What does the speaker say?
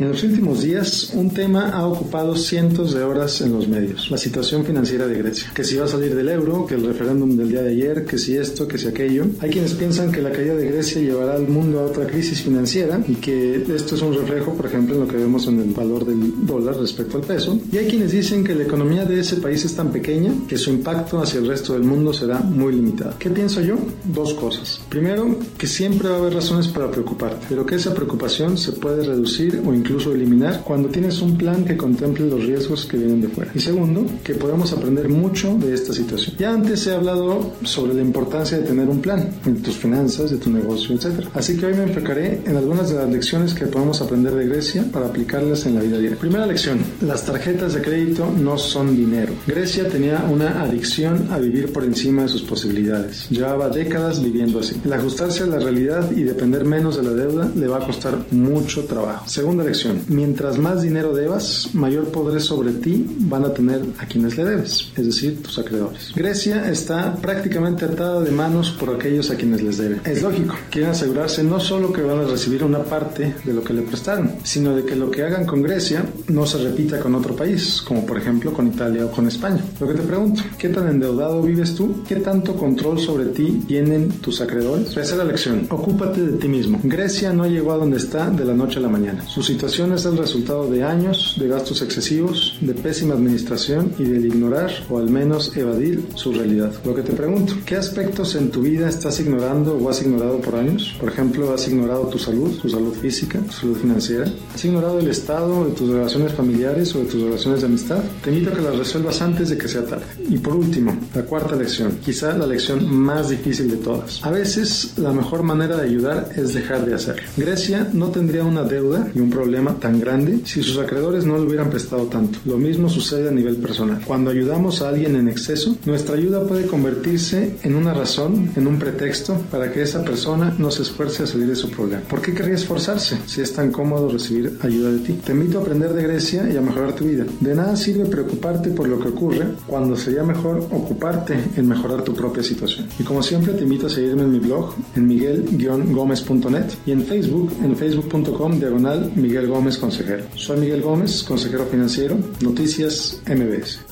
En los últimos días, un tema ha ocupado cientos de horas en los medios, la situación financiera de Grecia. Que si va a salir del euro, que el referéndum del día de ayer, que si esto, que si aquello. Hay quienes piensan que la caída de Grecia llevará al mundo a otra crisis financiera y que esto es un reflejo, por ejemplo, en lo que vemos en el valor del dólar respecto al peso. Y hay quienes dicen que la economía de ese país es tan pequeña que su impacto hacia el resto del mundo será muy limitado. ¿Qué pienso yo? Dos cosas. Primero, que siempre va a haber razones para preocuparte, pero que esa preocupación se puede reducir o incluso eliminar cuando tienes un plan que contemple los riesgos que vienen de fuera. Y segundo, que podemos aprender mucho de esta situación. Ya antes he hablado sobre la importancia de tener un plan en tus finanzas, de tu negocio, etc. Así que hoy me enfocaré en algunas de las lecciones que podemos aprender de Grecia para aplicarlas en la vida diaria. Primera lección, las tarjetas de crédito no son dinero. Grecia tenía una adicción a vivir por encima de sus posibilidades. Llevaba décadas viviendo así. El ajustarse a la realidad y depender menos de la deuda le va a costar mucho trabajo. Segunda lección, mientras más dinero debas, mayor poder sobre ti van a tener a quienes le debes, es decir, tus acreedores. Grecia está prácticamente atada de manos por aquellos a quienes les debe. Es lógico, quieren asegurarse no solo que van a recibir una parte de lo que le prestaron, sino de que lo que hagan con Grecia no se repita con otro país, como por ejemplo con Italia o con España. Lo que te pregunto, ¿qué tan endeudado vives tú? ¿Qué tanto control sobre ti tienen tus acreedores? Tercera lección, ocúpate de ti mismo. Grecia no llegó a donde está de la noche a la mañana. Su situación es el resultado de años de gastos excesivos, de pésima administración y del ignorar o al menos evadir su realidad. Lo que te pregunto, ¿qué aspectos en tu vida estás ignorando o has ignorado por años? Por ejemplo, ¿has ignorado tu salud, tu salud física, tu salud financiera? ¿Has ignorado el estado de tus relaciones familiares o de tus relaciones de amistad? Te invito a que las resuelvas antes de que sea tarde. Y por último, la cuarta lección, quizá la lección más difícil de todas. A veces la mejor manera de ayudar es dejar de hacerlo. Grecia no tendría una deuda y un problema tan grande si sus acreedores no le hubieran prestado tanto. Lo mismo sucede a nivel personal. Cuando ayudamos a alguien en exceso, nuestra ayuda puede convertirse en una razón, en un pretexto para que esa persona no se esfuerce a salir de su problema. ¿Por qué querría esforzarse si es tan cómodo recibir ayuda de ti? Te invito a aprender de Grecia y a mejorar tu vida. De nada sirve preocuparte por lo que ocurre cuando sería mejor ocuparte en mejorar tu propia situación. Y como siempre te invito a seguirme en mi blog en miguel-gómez.net y en Facebook en facebook.com diagonal Miguel Gómez Consejero. Soy Miguel Gómez, consejero financiero, Noticias MBS.